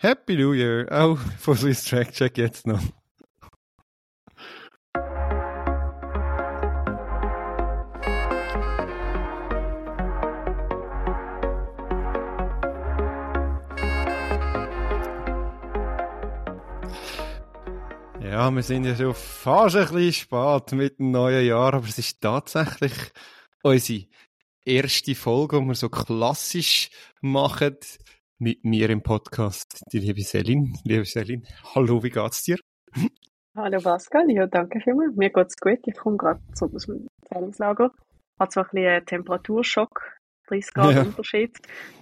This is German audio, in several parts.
Happy New Year, auch von Swiss Track Check jetzt noch. Ja, wir sind ja schon fast ein bisschen spät mit dem neuen Jahr, aber es ist tatsächlich unsere erste Folge, die wir so klassisch machen mit mir im Podcast, die liebe Selin. Liebe Selin, hallo, wie geht's dir? Hallo Pascal, ja, danke vielmals. Mir geht's gut. Ich komme gerade zurück aus dem Trainingslager. Hat zwar ein bisschen einen Temperaturschock, 30 Grad ja. Unterschied,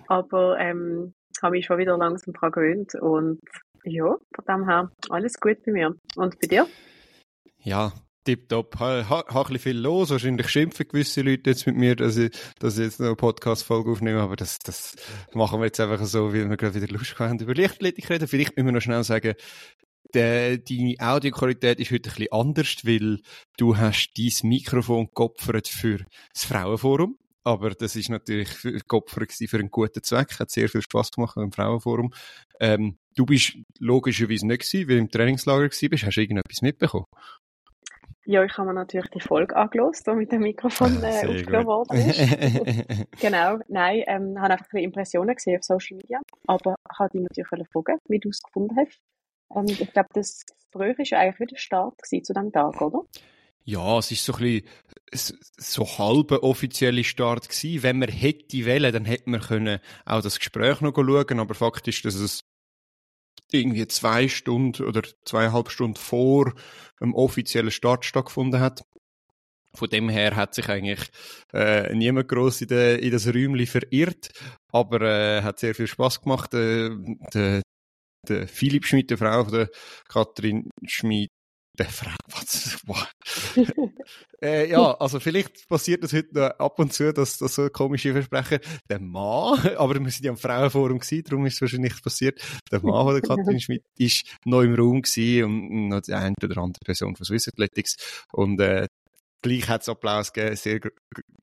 aber ähm, habe mich schon wieder langsam daran gewöhnt und ja, von dem her alles gut bei mir. Und bei dir? Ja, tipptopp. Ha, ha, ha ein bisschen viel los. Wahrscheinlich schimpfen gewisse Leute jetzt mit mir, dass ich, dass ich jetzt noch eine Podcast-Folge aufnehme, aber das, das machen wir jetzt einfach so, wie wir gerade wieder Lust haben, über Lichtathletik reden. Vielleicht müssen wir noch schnell sagen, deine Audioqualität ist heute ein bisschen anders, weil du hast dein Mikrofon geopfert für das Frauenforum. Aber das ist natürlich geopfert für einen guten Zweck. Hat sehr viel Spaß gemacht im Frauenforum. Ähm, du bist logischerweise nicht gewesen, weil du im Trainingslager gewesen bist. Hast du irgendetwas mitbekommen? Ja, ich habe mir natürlich die Folge angelost, die mit dem Mikrofon äh, aufgenommen worden ist. genau, nein, ähm, habe einfach ein Impressionen gesehen auf Social Media, aber habe dich natürlich fragen, wie du es gefunden hast. Ähm, ich glaube, das war ja eigentlich wieder Start zu diesem Tag, oder? Ja, es ist so ein bisschen so halber offizielle Start gewesen. Wenn man hätte wollen, dann hätte man können auch das Gespräch noch schauen, aber Fakt ist, dass es irgendwie zwei Stunden oder zweieinhalb Stunden vor dem offiziellen Start stattgefunden hat. Von dem her hat sich eigentlich äh, niemand groß in, de, in das Räumchen verirrt, aber äh, hat sehr viel Spaß gemacht. Äh, der, der Philipp Schmidt, der Frau von der Katrin Schmidt, der Frau, was, äh, ja, also vielleicht passiert das heute ab und zu, dass das so komische Versprechen, der Mann, aber wir sind ja am Frauenforum gewesen, darum ist es wahrscheinlich passiert, der Mann von der Katrin Schmidt ist noch im Raum gewesen und noch die eine oder andere Person von Swiss Athletics. Und äh, gleich hat es Applaus gegeben, sehr,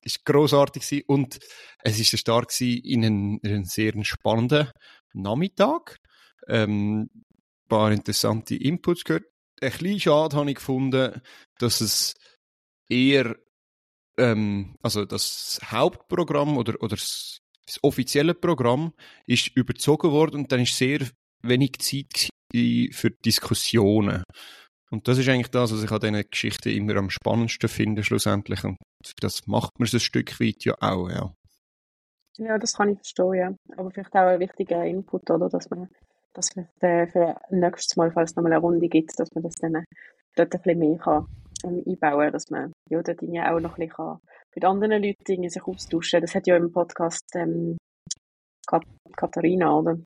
ist grossartig gewesen und es ist ein Start gewesen in einen, in einen sehr spannenden Nachmittag. Ähm, paar interessante Inputs gehört ein bisschen schade habe ich gefunden, dass es eher, ähm, also das Hauptprogramm oder, oder das, das offizielle Programm ist überzogen worden und dann ist sehr wenig Zeit für Diskussionen. Und das ist eigentlich das, was ich an diesen Geschichten immer am spannendsten finde, schlussendlich. Und das macht man so ein Stück weit ja auch, ja. Ja, das kann ich verstehen, ja. Aber vielleicht auch ein wichtiger Input, oder? Dass man dass vielleicht äh, für nächstes Mal, falls es nochmal eine Runde gibt, dass man das dann äh, dort ein bisschen mehr kann, ähm, einbauen kann, dass man ja, dort auch noch ein bisschen kann, mit anderen Leuten sich austauschen Das hat ja im Podcast ähm, Kat Katharina, oder?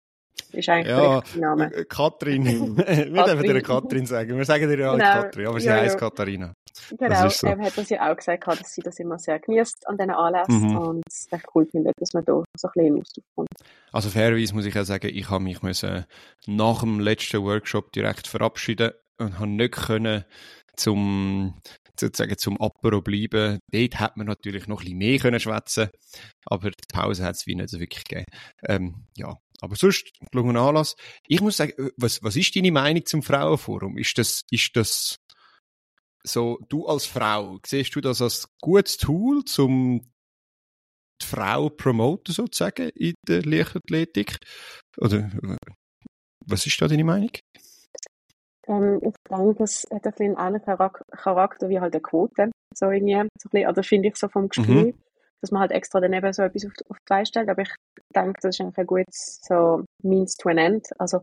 Ist eigentlich ja, der Name. Äh, Katrin. wir dürfen dir Katrin sagen. Wir sagen dir ja genau. Katrin, aber sie ja, heißt ja. Katharina. Genau, so. er hat das ja auch gesagt, dass sie das immer sehr genießt an diesen Anlässen mhm. und es echt cool findet, dass man da so ein bisschen Austausch kommt. Also fairerweise muss ich auch sagen, ich habe mich müssen nach dem letzten Workshop direkt verabschieden und habe nicht können zum sozusagen zum Apero bleiben. Dort hat man natürlich noch ein bisschen mehr können schwätzen, aber die Pause hat es wie nicht so wirklich gegeben. Ähm, ja, aber sonst gelungen Anlass. Ich muss sagen, was, was ist deine Meinung zum Frauenforum? Ist das, ist das so, du als Frau, siehst du das als gutes Tool, um die Frau promoten sozusagen in der Leichtathletik? Oder was ist da deine Meinung? Ähm, ich denke, es hat ein bisschen einen Charakter wie halt eine Quote. So irgendwie, so ein bisschen, oder finde ich so vom Gefühl, mhm. Dass man halt extra daneben so etwas auf, auf die Beine stellt. Aber ich denke, das ist eigentlich ein gutes so Means to an End. Also,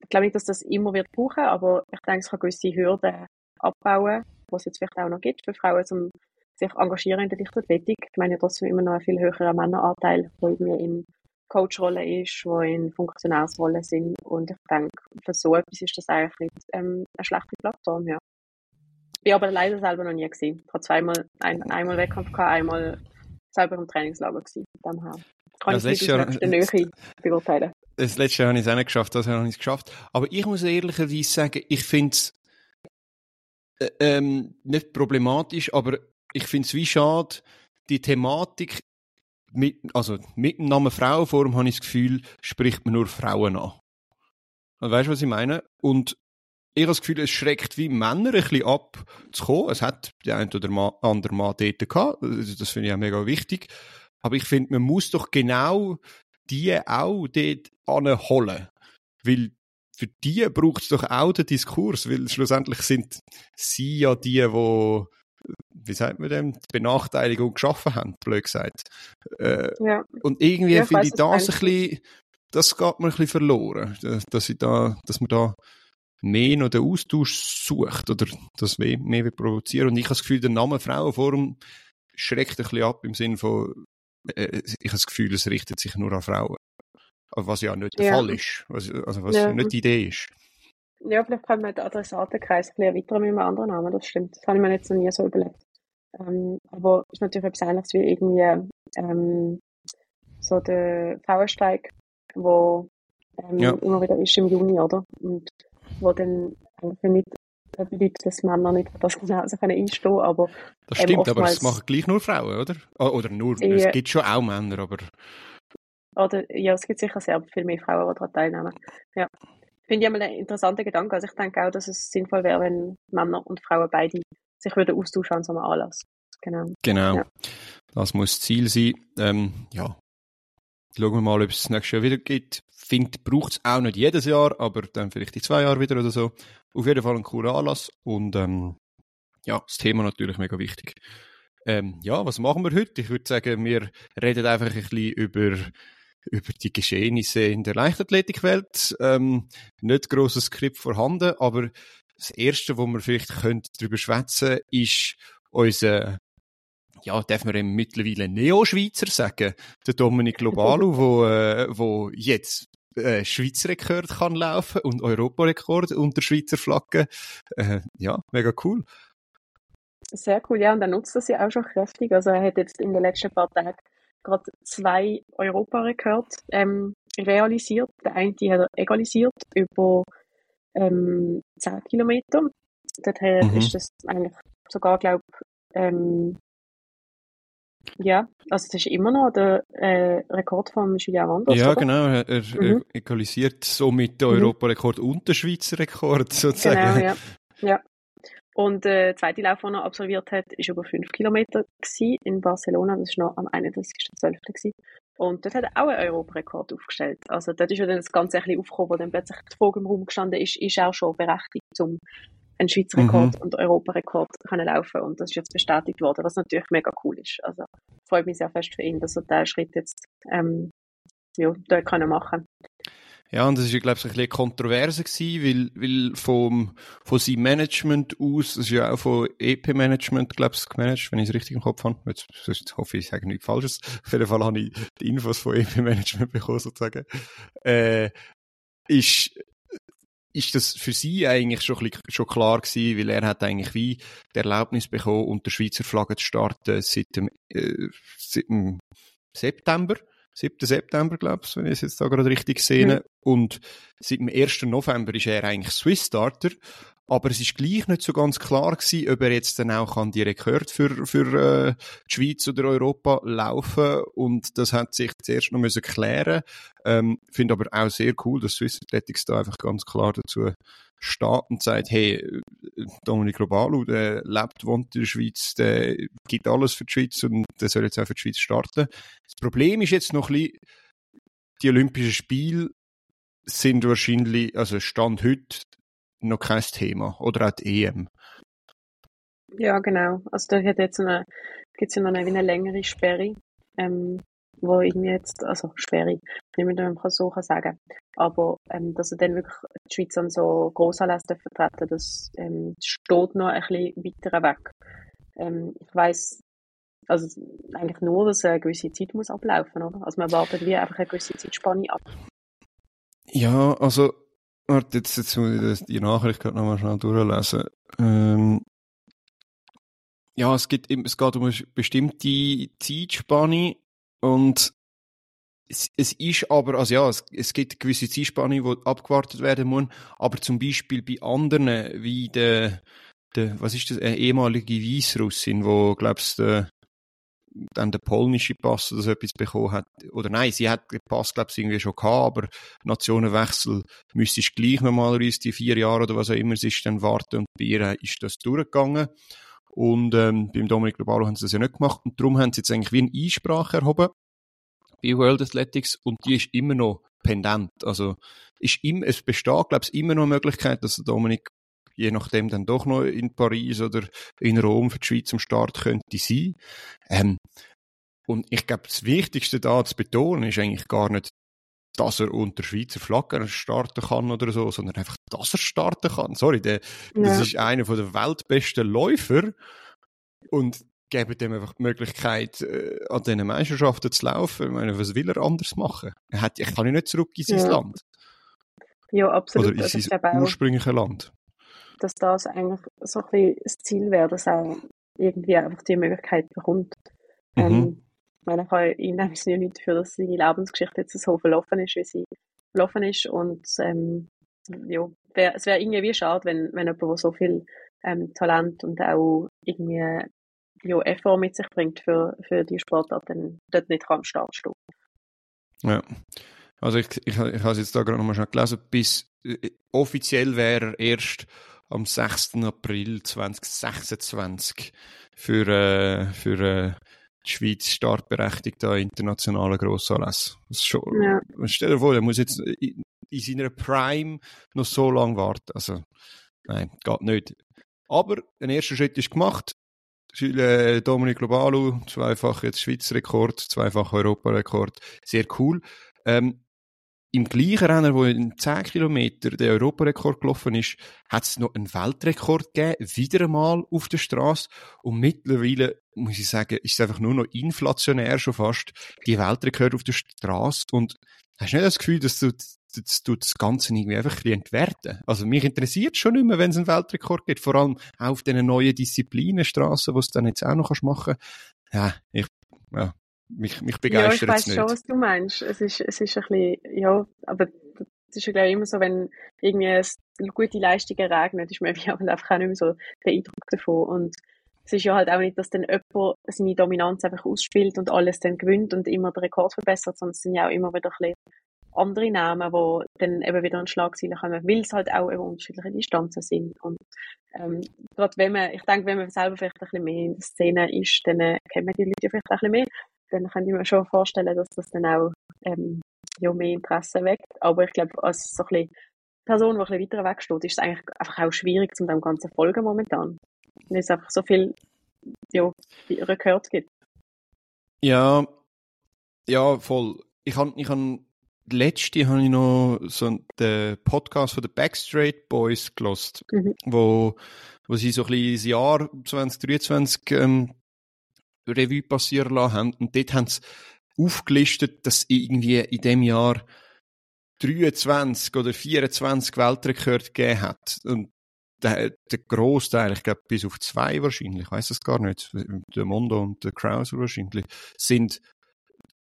ich glaube nicht, dass das immer wird brauchen, aber ich denke, es kann gewisse Hürden abbauen, was es jetzt vielleicht auch noch gibt für Frauen, um sich engagieren in der Leichtathletik. Ich meine trotzdem immer noch einen viel höheren Männeranteil, der irgendwie in Coachrolle ist, die in Funktionärsrolle sind. Und ich denke, für so etwas ist das eigentlich nicht ähm, eine schlechte Plattform, ja. Ich bin aber leider selber noch nie gesehen. Ich habe zweimal, ein, einmal Wettkampf gehabt, einmal selber im Trainingslager gewesen. Dem her. Kann ja, ich nicht aus der Nähe beurteilen. Das letzte Jahr habe ich es auch nicht geschafft, das habe ich nicht geschafft. Aber ich muss ehrlicherweise sagen, ich finde es äh, ähm, nicht problematisch, aber ich finde es wie schade, die Thematik mit, also mit dem Namen Frauenform habe ich das Gefühl, spricht man nur Frauen an. Also, weißt du, was ich meine? Und ich habe das Gefühl, es schreckt wie Männer ein bisschen ab zu kommen. Es hat der ein oder andere Mann dort gehabt. Das finde ich auch mega wichtig. Aber ich finde, man muss doch genau die auch dort anholen. Weil für die braucht es doch auch den Diskurs, weil schlussendlich sind sie ja die, die wie sagt man dem, die Benachteiligung geschaffen haben, blöd gesagt. Äh, ja. Und irgendwie ja, finde ich das ein bisschen, das geht mir ein bisschen verloren, dass, ich da, dass man da mehr noch den Austausch sucht oder das mehr, provozieren. Und ich habe das Gefühl, der Name Frauenforum schreckt ein bisschen ab im Sinne von, äh, ich habe das Gefühl, es richtet sich nur an Frauen. Was ja nicht der ja. Fall ist. Was, also was ja. nicht die Idee ist. Ja, vielleicht können wir den Adressatenkreis ein bisschen erweitern mit einem anderen Namen, das stimmt. Das habe ich mir jetzt noch nie so überlegt. Ähm, aber es ist natürlich etwas Ähnliches wie irgendwie ähm, so der Frauenstreik, wo ähm, ja. immer wieder ist im Juni, oder? Und wo dann eigentlich nicht bedeutet, dass Männer nicht für das genauso können einstehen aber Das stimmt, aber es machen gleich nur Frauen, oder? Oder nur, ja. es gibt schon auch Männer, aber... Oder, ja, es gibt sicher sehr viel mehr Frauen, die daran teilnehmen. Ja. Finde ich einmal ein interessanter Gedanke. Also ich denke auch, dass es sinnvoll wäre, wenn Männer und Frauen beide sich würden austauschen an so einem Anlass. Genau. Genau. Ja. Das muss das Ziel sein. Ähm, ja. Schauen wir mal, ob es das nächste Jahr wieder gibt. Finde, braucht es auch nicht jedes Jahr, aber dann vielleicht in zwei Jahren wieder oder so. Auf jeden Fall ein cooler Anlass und ähm, ja, das Thema natürlich mega wichtig. Ähm, ja, was machen wir heute? Ich würde sagen, wir reden einfach ein bisschen über über die Geschehnisse in der Leichtathletikwelt. Ähm, nicht grosses Skript vorhanden, aber das Erste, wo wir vielleicht darüber schwätzen ist unser ja, darf man ihm mittlerweile Neo-Schweizer sagen, der Dominik Globalu, wo, äh, wo jetzt äh, Schweizer Rekord kann laufen und Europarekord unter Schweizer Flagge. Äh, ja, mega cool. Sehr cool, ja, und er nutzt das ja auch schon kräftig. Also er hat jetzt in den letzten paar Tagen gerade zwei Europarekords ähm, realisiert. Der eine hat er egalisiert über ähm, 10 Kilometer. Daher mhm. ist das eigentlich sogar, glaube ich, ähm, ja, also das ist immer noch der äh, Rekord von Julian Wanders. Ja, oder? genau. Er, er mhm. egalisiert somit den mhm. Europarekord und den Schweizer Rekord sozusagen. Genau, ja. ja. Und äh, der zweite Lauf, den er absolviert hat, war über fünf Kilometer in Barcelona. Das war noch am 31.12. Und dort hat er auch einen Europarekord aufgestellt. Also dort ist ja dann das Ganze ein bisschen aufgekommen, wo dann plötzlich die Frage im Raum gestanden ist, ist auch schon berechtigt, um einen Schweizer Rekord mhm. und Europarekord können laufen und das ist jetzt bestätigt worden, was natürlich mega cool ist. Also freut mich sehr fest für ihn, dass er diesen Schritt jetzt ähm, ja, dort können machen ja, und das war, glaube ich, ein bisschen kontroverse gewesen, weil, weil vom, von seinem Management aus, das ist ja auch von EP-Management, glaube ich, gemanagt, wenn ich es richtig im Kopf habe. Jetzt, sonst hoffe ich, ich sage nichts Falsches. Auf jeden Fall habe ich die Infos von EP-Management bekommen, sozusagen. Äh, ist, ist das für sie eigentlich schon, schon klar gewesen, weil er hat eigentlich wie die Erlaubnis bekommen, unter Schweizer Flagge zu starten seit dem, äh, seit dem September. 7. September, glaube ich, wenn ich es jetzt da gerade richtig sehe. Mhm. Und seit dem 1. November ist er eigentlich Swiss Starter. Aber es ist gleich nicht so ganz klar gewesen, ob er jetzt dann auch an die Rekord für, für äh, die Schweiz oder Europa laufen Und das hat sich zuerst noch müssen klären. Ähm, Finde aber auch sehr cool, dass Swiss Athletics da einfach ganz klar dazu steht und sagt, hey, Dominik Globalu, der lebt, wohnt in der Schweiz, der gibt alles für die Schweiz und der soll jetzt auch für die Schweiz starten. Das Problem ist jetzt noch ein bisschen, die Olympischen Spiele sind wahrscheinlich, also Stand heute, noch kein Thema. Oder auch die EM. Ja, genau. Also da hat jetzt eine, gibt's ja noch eine, eine längere Sperre, ähm, wo irgendwie jetzt, also Sperre, wie man dem so kann sagen aber ähm, dass er dann wirklich die Schweiz an so Grossanlässen vertreten das ähm, steht noch ein bisschen weiter weg. Ähm, ich weiss, also eigentlich nur, dass eine gewisse Zeit muss ablaufen, oder? Also man wartet wie einfach eine gewisse Zeitspanne ab. Ja, also Warte, jetzt, jetzt muss ich das, die Nachricht gerade nochmal schnell durchlesen. Ähm, ja, es, geht, es geht um eine bestimmte Zeitspanne und es, es ist aber, also ja, es, es gibt gewisse Zeitspanne, die abgewartet werden muss, aber zum Beispiel bei anderen, wie der, der was ist das, eine ehemalige Weißrussin, wo, glaubst du, dann der polnische Pass oder so etwas bekommen hat. Oder nein, sie hat den Pass, glaube ich, irgendwie schon gehabt, aber Nationenwechsel müsstest gleich normalerweise die vier Jahre oder was auch immer es ist, dann warten und bei ihr ist das durchgegangen. Und ähm, beim Dominik Globalo haben sie das ja nicht gemacht und darum haben sie jetzt eigentlich wie eine Einsprache erhoben bei World Athletics und die ist immer noch pendent. Also ist im, es besteht, glaube ich, immer noch eine Möglichkeit, dass Dominik je nachdem dann doch noch in Paris oder in Rom für die Schweiz am Start könnte sein. Ähm, und ich glaube, das Wichtigste da zu betonen ist eigentlich gar nicht, dass er unter Schweizer Flagge starten kann oder so, sondern einfach, dass er starten kann. Sorry, der, ja. das ist einer der weltbesten Läufer und geben dem einfach die Möglichkeit, äh, an diesen Meisterschaften zu laufen. Ich meine, was will er anders machen? Er hat, ich kann ja nicht zurück in sein ja. Land. Ja, absolut. Oder in also sein ursprüngliches Land. Dass das eigentlich so ein bisschen das Ziel wäre, dass er irgendwie einfach die Möglichkeit bekommt. Mhm. Ähm, ich meine, ich habe dem Sinne nicht dafür, dass seine Lebensgeschichte jetzt so verlaufen ist, wie sie verlaufen ist. Und ähm, ja, wär, es wäre irgendwie schade, wenn, wenn jemand, der so viel ähm, Talent und auch irgendwie ja, Effort mit sich bringt für, für die Sportart, dann dort nicht am Start stehen. Ja. Also ich, ich, ich habe es jetzt da gerade nochmal schnell gelesen, bis äh, offiziell wäre er erst am 6. April 2026 für, äh, für äh, die Schweiz startberechtigt an internationalen Grossanlässen. Schon, ja. Stell dir vor, er muss jetzt in, in seiner Prime noch so lange warten. Also, nein, geht nicht. Aber ein erster Schritt ist gemacht. Äh, Dominik Globalu, zweifach jetzt Schweizer Rekord, zweifach Europarekord. Sehr cool. Ähm, Im gleichen Rennen, wo in 10 Kilometer der Europarekord gelaufen ist, hat es noch einen Weltrekord gegeben, wieder einmal auf der Straße. Und mittlerweile, muss ich sagen, ist es einfach nur noch inflationär schon fast, die Weltrekord auf der Straße. Und hast du nicht das Gefühl, dass du das tut das Ganze irgendwie einfach ein entwerten. Also mich interessiert schon nicht mehr, wenn es einen Weltrekord gibt. Vor allem auch auf diesen neuen Disziplinen-Straßen, wo es dann jetzt auch noch machen kannst. Ja, ich, ja, mich, mich begeistert ja, ich weiß schon, was du meinst. Es ist, es ist ein bisschen, ja, aber es ist ja glaube ich immer so, wenn irgendwie eine gute Leistungen regnet, ist man einfach auch nicht mehr so beeindruckt davon. Und es ist ja halt auch nicht, dass dann jemand seine Dominanz einfach ausspielt und alles dann gewinnt und immer den Rekord verbessert, sondern es sind ja auch immer wieder ein andere Namen, die dann eben wieder an Schlagzeilen kommen, weil es halt auch eben unterschiedliche Distanzen sind. Und ähm, gerade wenn man, ich denke, wenn man selber vielleicht ein bisschen mehr in der Szene ist, dann äh, kennt man die Leute vielleicht ein bisschen mehr. Dann kann ich mir schon vorstellen, dass das dann auch ähm, ja, mehr Interesse weckt. Aber ich glaube, als so ein bisschen Person, die ein bisschen weiter weg steht, ist es eigentlich einfach auch schwierig, um dem Ganzen zu folgen momentan. Weil es einfach so viel ja, Rekord gibt. Ja, ja, voll. Ich habe ich hab letzte habe ich noch so den Podcast von den Backstreet Boys gelost, mhm. wo, wo sie so ein bisschen das Jahr 2023 ähm, Revue passieren lassen haben. Und dort haben sie aufgelistet, dass irgendwie in dem Jahr 23 oder 24 Weltrekorde gegeben hat. Und der, der Großteil, ich glaube bis auf zwei wahrscheinlich, ich weiß es gar nicht, der Mondo und der Krauser wahrscheinlich, sind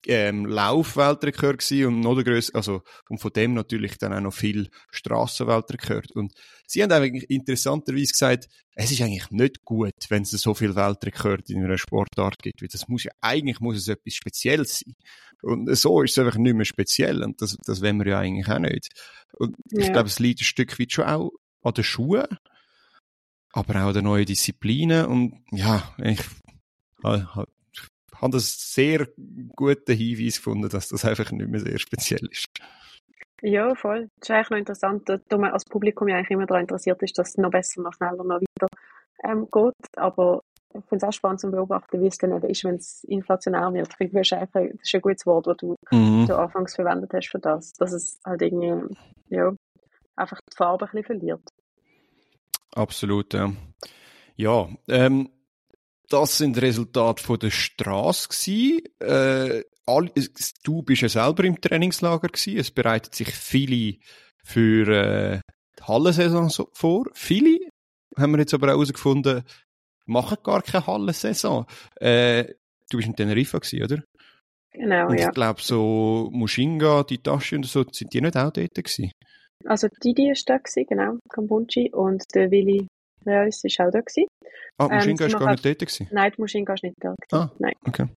ähm, Laufweltrekord gewesen und noch der grösste, also, und von dem natürlich dann auch noch viel Strassenweltrekord. Und sie haben eigentlich interessanterweise gesagt, es ist eigentlich nicht gut, wenn es so viel Weltrekord in einer Sportart gibt, weil das muss ja, eigentlich muss es etwas Spezielles sein. Und so ist es einfach nicht mehr speziell und das, das wollen wir ja eigentlich auch nicht. Und ja. ich glaube, es liegt ein Stück weit schon auch an den Schuhen, aber auch an den neuen Disziplinen und ja, ich habe das sehr guten Hinweis gefunden, dass das einfach nicht mehr sehr speziell ist. Ja, voll. Das ist eigentlich noch interessant, da man als Publikum ja eigentlich immer daran interessiert ist, dass es noch besser, noch schneller, noch weiter ähm, geht. Aber ich finde es auch spannend zu beobachten, wie es dann eben ist, wenn es inflationär wird. Ich finde, das ist ein gutes Wort, das du, mhm. du anfangs verwendet hast für das. Dass es halt irgendwie, ja, einfach die Farbe ein bisschen verliert. Absolut, ja. Ja, ähm, das sind Resultate von der Straße Äh, all, du bist ja selber im Trainingslager gewesen. Es bereitet sich viele für äh, die Hallensaison so vor. Viele haben wir jetzt aber auch herausgefunden, machen gar keine Hallensaison. Äh, du bist in Teneriffa gewesen, oder? Genau, und ja. ich glaube, so Mushinga, die Tasche und so, sind die nicht auch dort gewesen? Also Didi ist da gewesen, genau, Kambunchi, und der Willi realistisch auch da gewesen. Ah, Mushinga ähm, ist gar nicht dort gewesen? Nein, die ist nicht da gewesen. Ah, Nein. okay.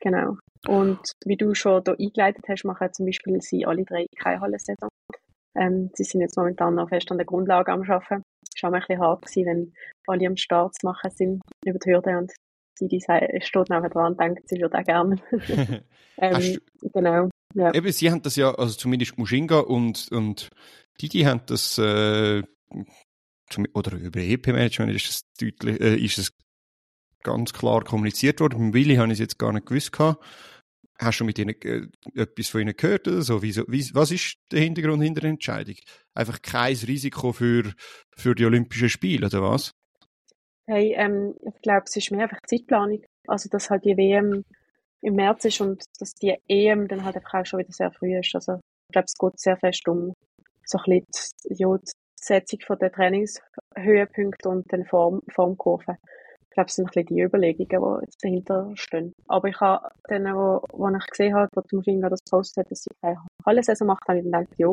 Genau. Und wie du schon hier eingeleitet hast, machen zum Beispiel sie alle drei keine Hallensaison. Ähm, sie sind jetzt momentan noch fest an der Grundlage am Arbeiten. Es war auch ein bisschen hart gewesen, wenn alle am Start zu machen sind über die Hürde und sie die steht nachher dran und denkt, sie würde auch gerne. ähm, genau. Ja. Eben, sie haben das ja, also zumindest Mushinga und, und Didi haben das, äh, oder über EP-Management ist es deutlich, äh, ist es ganz klar kommuniziert worden. Mit Willi habe ich es jetzt gar nicht gewusst gehabt. Hast du mit ihnen äh, etwas von ihnen gehört oder so? Wie, wie, was ist der Hintergrund hinter der Entscheidung? Einfach kein Risiko für, für die Olympischen Spiele, oder was? Hey, ähm, ich glaube, es ist mehr einfach Zeitplanung. Also, dass halt die WM im März ist und dass die EM dann halt einfach auch schon wieder sehr früh ist. Also, ich glaube, es geht sehr fest um so ein bisschen ja, die Setzung von den Trainingshöhepunkten und den Form, Formkurven. Ich glaube, es sind ein bisschen die Überlegungen, die jetzt dahinter stehen. Aber ich habe dann, wo, wo ich gesehen habe, wo die Maschine das postet hat, dass sie keine Hallensaison macht, habe ich dann gedacht, ja,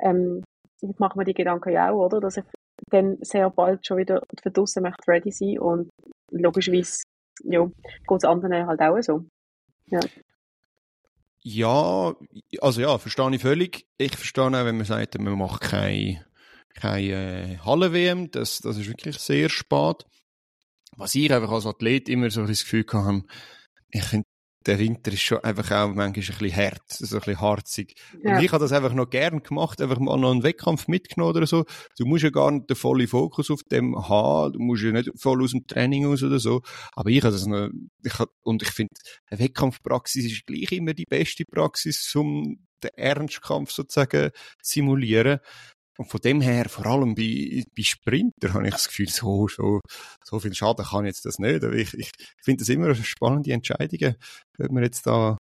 ähm, ich mache mir die Gedanken ja auch, oder? Dass ich dann sehr bald schon wieder für draussen möchte ready sein und logischerweise, ja, geht es anderen halt auch so. Ja. Ja, also ja, verstehe ich völlig. Ich verstehe auch, wenn man sagt, man macht keine, keine äh, Halle-WM, das, das ist wirklich sehr spät was ich einfach als Athlet immer so das Gefühl hatte, ich finde, der Winter ist schon einfach auch manchmal ein bisschen hart, so ein bisschen harzig. Ja. Und ich habe das einfach noch gern gemacht, einfach mal noch einen Wettkampf mitgenommen oder so. Du musst ja gar nicht den vollen Fokus auf dem haben, du musst ja nicht voll aus dem Training aus oder so. Aber ich habe das noch, ich hab, und ich finde, eine Wettkampfpraxis ist gleich immer die beste Praxis, um den Ernstkampf sozusagen zu simulieren. Und von dem her, vor allem bei, bei Sprinter, habe ich das Gefühl, so, so, so viel Schaden kann jetzt das nicht. Aber ich, ich finde das immer eine spannende Entscheidung, ob man jetzt da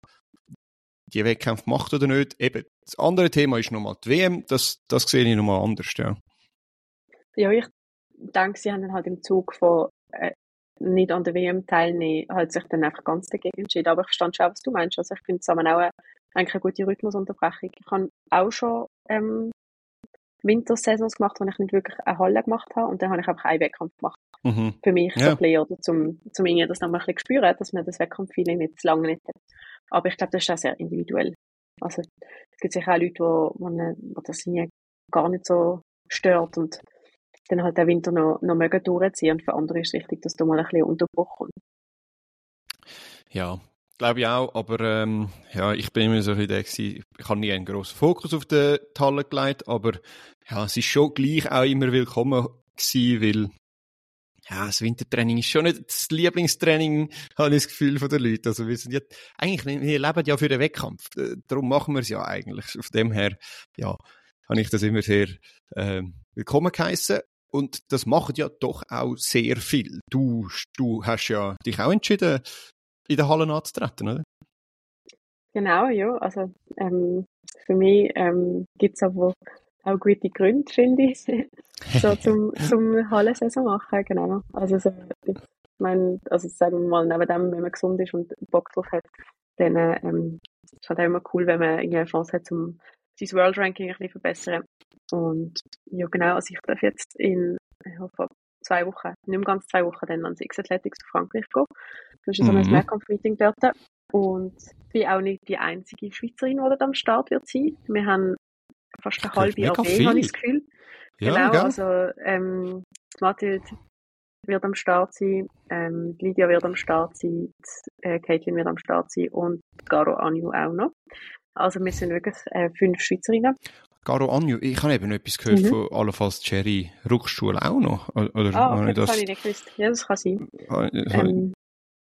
die Wettkämpfe macht oder nicht. Eben, das andere Thema ist nochmal die WM, das, das sehe ich nochmal anders, ja. Ja, ich denke, sie haben dann halt im Zug von äh, nicht an der WM teilnehmen, halt sich dann einfach ganz dagegen entschieden. Aber ich verstand schon, was du meinst. Also ich finde es auch eine, eigentlich eine gute Rhythmusunterbrechung. Ich habe auch schon ähm, Wintersaisons gemacht, wo ich nicht wirklich eine Halle gemacht habe und dann habe ich einfach einen Wettkampf gemacht. Mhm. Für mich ja. so ein bisschen, oder zum, zum irgendwie das nochmal ein bisschen spüren, dass man das Wettkampf-Feeling nicht zu lange nicht hat. Aber ich glaube, das ist auch sehr individuell. Also, es gibt sicher auch Leute, wo, wo, ne, wo das gar nicht so stört und dann halt den Winter noch, noch mögen durchziehen. Und für andere ist es wichtig, dass da mal ein bisschen Unterbruch kommt. Ja, Glaube ich auch, aber ähm, ja, ich bin immer so ein gewesen, ich habe nie einen grossen Fokus auf die Halle gelegt, aber ja, es ist schon gleich auch immer willkommen gewesen, weil ja, das Wintertraining ist schon nicht das Lieblingstraining, habe ich das Gefühl von den Leuten. Also wir sind ja, eigentlich, wir leben ja für den Wettkampf, äh, darum machen wir es ja eigentlich. Auf dem her, ja, habe ich das immer sehr äh, willkommen geheissen. Und das macht ja doch auch sehr viel. Du, du hast ja dich auch entschieden, in der Halle anzutreten, oder? Genau, ja. Also ähm, für mich ähm, gibt es aber auch gute Gründe, finde ich, so zum, zum Hallensaison machen, genau. Also so, ich meine, also sagen wir mal, neben dem, wenn man gesund ist und Bock drauf hat, dann ähm, ist es halt auch immer cool, wenn man eine Chance hat, um sein World Ranking ein bisschen verbessern. Und ja, genau, also ich darf jetzt in, ich hoffe, zwei Wochen, nicht mehr ganz zwei Wochen, dann ans X-Athletics zu Frankreich gehen. Das ist so ein mhm. Mehrkampf-Meeting dort. Und ich bin auch nicht die einzige Schweizerin, die dort am Start wird sein. Wir haben fast eine halbe Armee, habe ich das Gefühl. Ja, genau, gell? also ähm, Mathilde wird am Start sein, ähm, Lydia wird am Start sein, äh, Caitlin wird am Start sein und Garo Anju auch noch. Also wir sind wirklich äh, fünf Schweizerinnen. Garo Anju, ich habe eben etwas gehört mhm. von allenfalls Cherry Ruckstuhl auch noch. Oder, ah, okay, das habe ich nicht gewusst. Ja, das kann sein. Ähm,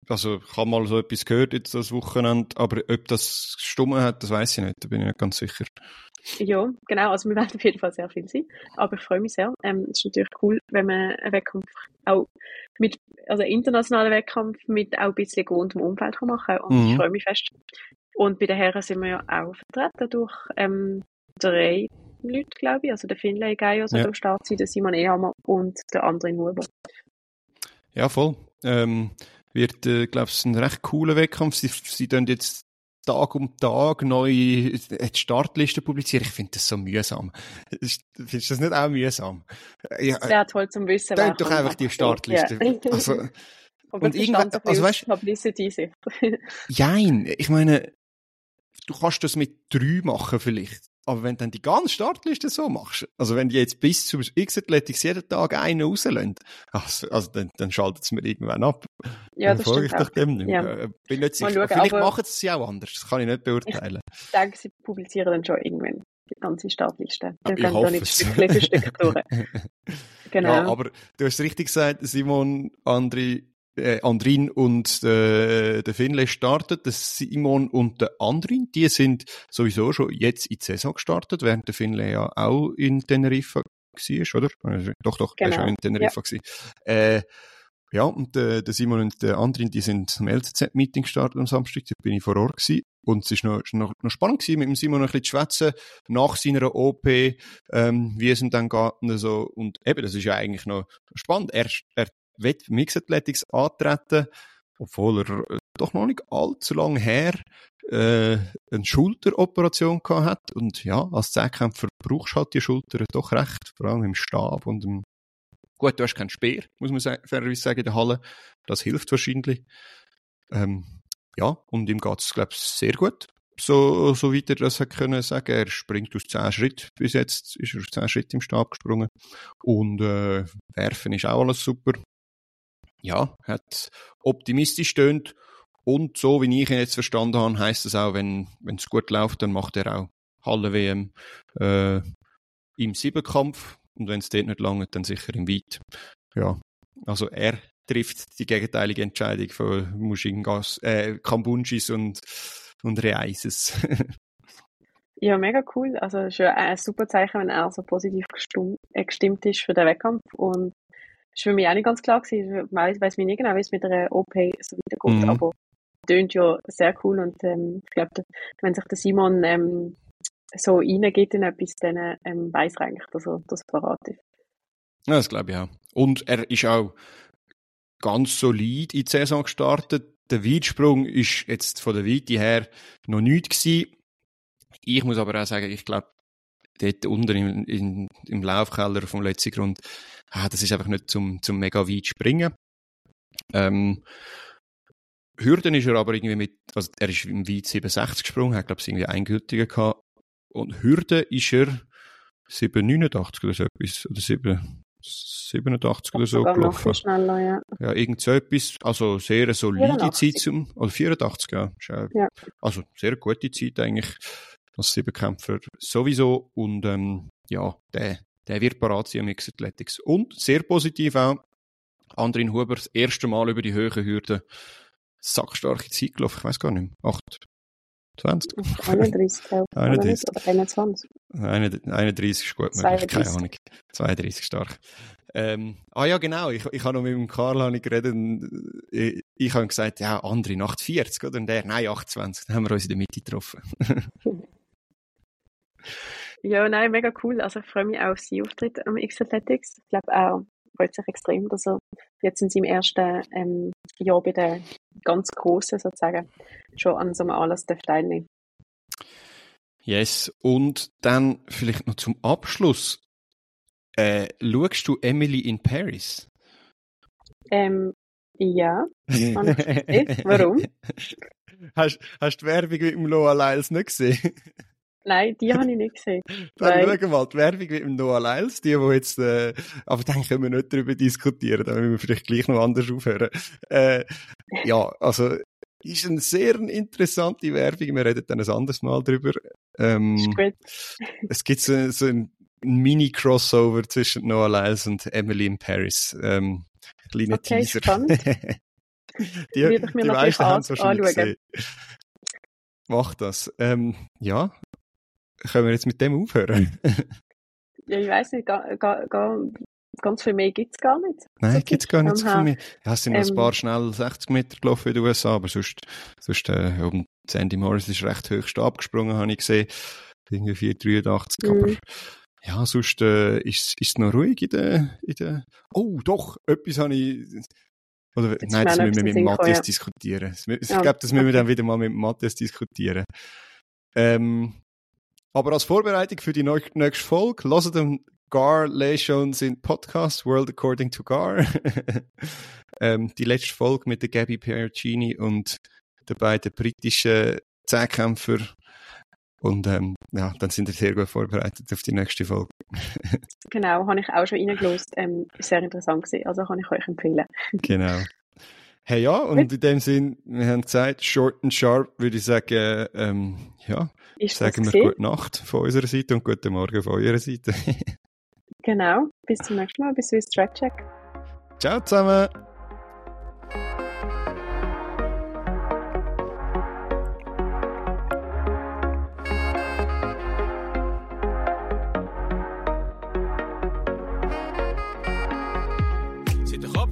also ich habe mal so etwas gehört jetzt das Wochenende, aber ob das gestummen hat, das weiß ich nicht, da bin ich nicht ganz sicher. Ja, genau, also wir werden auf jeden Fall sehr viel sein, aber ich freue mich sehr. Ähm, es ist natürlich cool, wenn man einen Wettkampf auch mit, also einen internationalen Wettkampf mit auch ein bisschen gewohntem Umfeld kann machen kann und mhm. ich freue mich fest. Und bei den Herren sind wir ja auch vertreten durch ähm, drei Leute, glaube ich, also der Finlay Gaios ja. am Start sein, der Simon Ehammer und der André Huber. Ja, voll. Ähm, wird, äh, glaube ich, ein recht cooler Wettkampf. Sie, sie tun jetzt Tag um Tag neu die Startliste publizieren. Ich finde das so mühsam. Findest du das nicht auch mühsam? Ja, Sehr toll zum Wissen. Denk doch einfach die Startliste. Ja. Also, Aber und irgendwann, also weißt, Publicity Jein, ich meine, du kannst das mit drei machen vielleicht. Aber wenn du dann die ganze Startliste so machst, also wenn die jetzt bis zum X-Athletics jeden Tag einen rauslässt, also, also dann, dann schaltet es mir irgendwann ab. Ja, das folge ich doch dem nicht mehr. Ja. Äh, bin nicht sicher. Schauen, Vielleicht machen sie es auch anders, das kann ich nicht beurteilen. Ich denke, sie publizieren dann schon irgendwann die ganze Startliste. Dann ich hoffe nicht Stückchen für Stück Genau. Ja, aber du hast richtig gesagt, Simon, Andri, äh, Andrin und äh, der Finlay startet, der Simon und der Andrin, die sind sowieso schon jetzt in die Saison gestartet, während der Finlay ja auch in Teneriffa war, oder? Also, doch, doch, genau. er war auch in Teneriffa. Ja. Äh, ja, und äh, der Simon und der Andrin, die sind zum LCZ-Meeting gestartet am Samstag, da bin ich vor Ort gewesen. Und es war noch, noch, noch spannend gewesen, mit dem Simon ein bisschen zu schwätzen, nach seiner OP, ähm, wie es ihm dann geht und so. Und eben, das ist ja eigentlich noch spannend. Er, er wird Mixed Athletics antreten, obwohl er äh, doch noch nicht allzu lange her äh, eine Schulteroperation gehabt hat. Und ja, als Zehnkämpfer brauchst du halt die Schulter doch recht, vor allem im Stab und im Gut, du hast keinen Speer, muss man fairerweise sagen, in der Halle. Das hilft wahrscheinlich. Ähm, ja, und ihm geht es, glaube ich, sehr gut. So, so weit er das hat können sagen. Er springt aus 10 Schritt. Bis jetzt ist er aus 10 Schritt im Stab gesprungen. Und äh, werfen ist auch alles super ja, hat optimistisch stöhnt. Und so wie ich ihn jetzt verstanden habe, heißt es auch, wenn es gut läuft, dann macht er auch Halle WM äh, im Siebenkampf. Und wenn es dort nicht lange, dann sicher im Weit. Ja, also er trifft die gegenteilige Entscheidung von Mushingas, äh, Kambunjis und, und Reaises. ja, mega cool. Also es ist ja ein super Zeichen, wenn er so positiv äh, gestimmt ist für den Wettkampf. Und ist für mich auch nicht ganz klar gewesen. Ich weiss mich nicht genau, wie es mit der OP so weitergeht, mhm. aber tönt ja sehr cool und ähm, ich glaube, wenn sich der Simon ähm, so reingeht in etwas, dann ähm, weiß er eigentlich, dass er das verratet. Ja, das glaube ich auch. Und er ist auch ganz solid in die Saison gestartet. Der Weitsprung ist jetzt von der Weite her noch nichts gewesen. Ich muss aber auch sagen, ich glaube, dort unten im, in, im Laufkeller vom letzten Grund, ah, das ist einfach nicht zum, zum mega weit springen. Ähm, Hürden ist er aber irgendwie mit, also er ist im Weit 67 gesprungen, hat glaube ich irgendwie eingültige gehabt. Und Hürde ist er 789 oder so etwas, oder 7, 87 oder so gelaufen. Schneller, ja. ja, irgend so etwas, also sehr solide 84. Zeit zum, oder 84, ja. ja. Also sehr gute Zeit eigentlich als Siebenkämpfer sowieso. Und ähm, ja, der, der wird parat sein Mixed Athletics. Und sehr positiv auch, Andrin Huber das erste Mal über die Höhe Hürde sackstarke Zeit gelaufen. Ich weiß gar nicht mehr. 8, 20? 31, glaube ich. 31. Oder 21. 31 ist gut möglich, keine Ahnung. 32 stark. Ähm, ah ja, genau, ich, ich habe noch mit dem Karl habe ich geredet und ich, ich habe gesagt, ja, andere 48, oder? Und der, nein, 28. Dann haben wir uns in der Mitte getroffen. Ja, nein, mega cool. Also ich freue mich auch auf seinen Auftritt am X-Athletics. Ich glaube, er freut sich extrem, dass er jetzt in seinem ersten ähm, Jahr bei den ganz Großen sozusagen schon an so einem Anlass teilnehmen Yes, und dann vielleicht noch zum Abschluss. Äh, schaust du Emily in Paris? Ähm, ja. Warum? Hast, hast du die Werbung mit dem Loa Lyles nicht gesehen? Nein, die habe ich nicht gesehen. Dann schauen mal die Werbung mit dem Noah Lyles, die, die jetzt, äh, aber dann können wir nicht darüber diskutieren, dann müssen wir vielleicht gleich noch anders aufhören. Äh, ja, also, ist eine sehr interessante Werbung, wir reden dann ein anderes Mal drüber. Ähm, ist gut. es gibt so, so ein Mini-Crossover zwischen Noah Lyles und Emily in Paris. Ähm, kleiner okay, Teaser. Spannend. die die meisten haben es wahrscheinlich anschauen. gesehen. Mach das. Ähm, ja, können wir jetzt mit dem aufhören? ja, ich weiß nicht, ga, ga, ga, ganz viel mehr gibt es gar nicht. Nein, gibt es gar nicht so viel mehr. Ja, es sind ähm, noch ein paar schnell 60 Meter gelaufen in den USA, aber sonst, sonst äh, um Sandy Morris ist recht höchst abgesprungen, habe ich gesehen. Irgendwie 483, mhm. aber ja, sonst äh, ist es noch ruhig in der, in der... Oh, doch, etwas habe ich Oder, Jetzt nein, das müssen wir mit etwas Matthias in den diskutieren. Ich Ja, glaube, das müssen wir dann wieder mal mit Matthias diskutieren. Ähm, aber als Vorbereitung für die nächste Folge, lasst dem Gar Lay schon sind Podcast World According to Gar. ähm, die letzte Folge mit der Gabby Piercini und den beiden britischen Zehnkämpfer. Und ähm, ja, dann sind wir sehr gut vorbereitet auf die nächste Folge. Genau, habe ich auch schon reingelost. Ähm, sehr interessant gewesen, also kann ich euch empfehlen. Genau. Hey ja, und in dem Sinn, wir haben gesagt, short and sharp, würde ich sagen, ähm, ja, ist Sagen wir gute Nacht von unserer Seite und guten Morgen von eurer Seite. genau, bis zum nächsten Mal, bis zum Stretch-Check. Ciao zusammen!